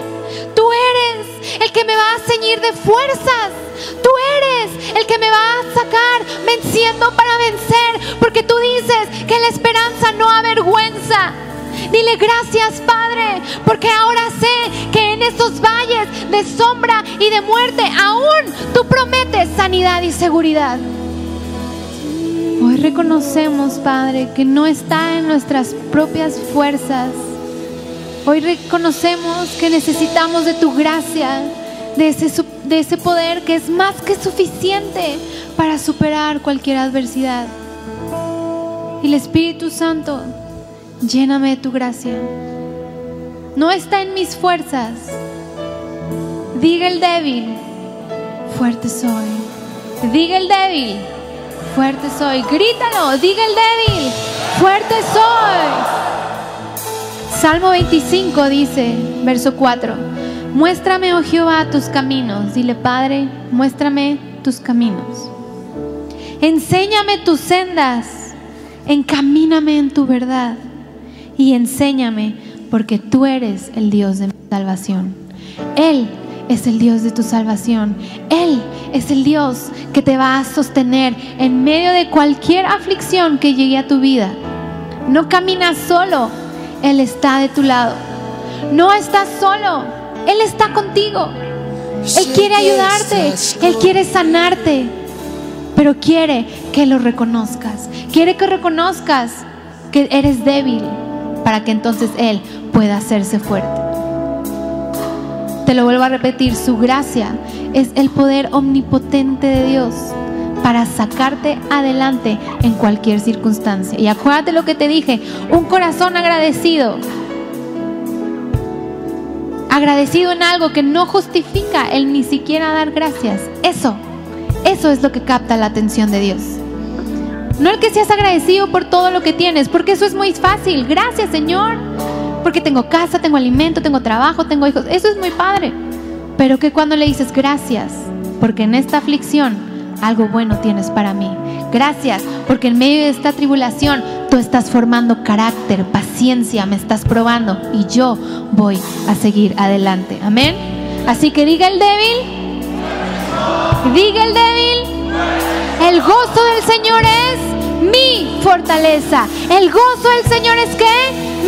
Tú eres el que me va a ceñir de fuerzas. Tú eres el que me va a sacar venciendo para vencer. Porque tú dices que la esperanza no avergüenza. Dile gracias Padre, porque ahora sé que en estos valles de sombra y de muerte, aún tú prometes sanidad y seguridad. Hoy reconocemos, Padre, que no está en nuestras propias fuerzas. Hoy reconocemos que necesitamos de tu gracia, de ese, de ese poder que es más que suficiente para superar cualquier adversidad. Y el Espíritu Santo, lléname de tu gracia. No está en mis fuerzas. Diga el débil, fuerte soy. Diga el débil, fuerte soy. Grítalo, diga el débil, fuerte soy. Salmo 25 dice, verso 4, muéstrame, oh Jehová, tus caminos. Dile, Padre, muéstrame tus caminos. Enséñame tus sendas, encamíname en tu verdad y enséñame porque tú eres el Dios de mi salvación. Él es el Dios de tu salvación. Él es el Dios que te va a sostener en medio de cualquier aflicción que llegue a tu vida. No caminas solo, Él está de tu lado. No estás solo, Él está contigo. Él quiere ayudarte, Él quiere sanarte, pero quiere que lo reconozcas. Quiere que reconozcas que eres débil para que entonces Él pueda hacerse fuerte. Te lo vuelvo a repetir, su gracia es el poder omnipotente de Dios para sacarte adelante en cualquier circunstancia. Y acuérdate lo que te dije, un corazón agradecido. Agradecido en algo que no justifica el ni siquiera dar gracias. Eso, eso es lo que capta la atención de Dios. No el que seas agradecido por todo lo que tienes, porque eso es muy fácil. Gracias, Señor. Porque tengo casa, tengo alimento, tengo trabajo, tengo hijos. Eso es muy padre. Pero que cuando le dices gracias, porque en esta aflicción algo bueno tienes para mí. Gracias, porque en medio de esta tribulación tú estás formando carácter, paciencia, me estás probando y yo voy a seguir adelante. Amén. Así que diga el débil, diga el débil, el gozo del Señor es mi fortaleza. El gozo del Señor es que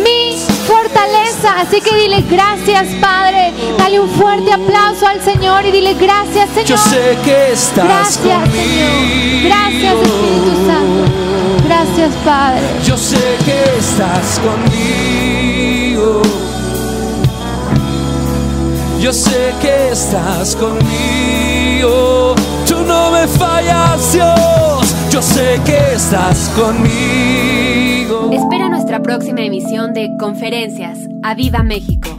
mi fortaleza. Así que dile gracias, Padre. Dale un fuerte aplauso al Señor y dile gracias, Señor. Yo sé que estás Gracias, conmigo. Señor. Gracias, Espíritu Santo. Gracias, Padre. Yo sé que estás conmigo. Yo sé que estás conmigo. Tú no me fallas, Dios. Yo sé que estás conmigo. Espera nuestra próxima emisión de Conferencias. ¡A Viva México!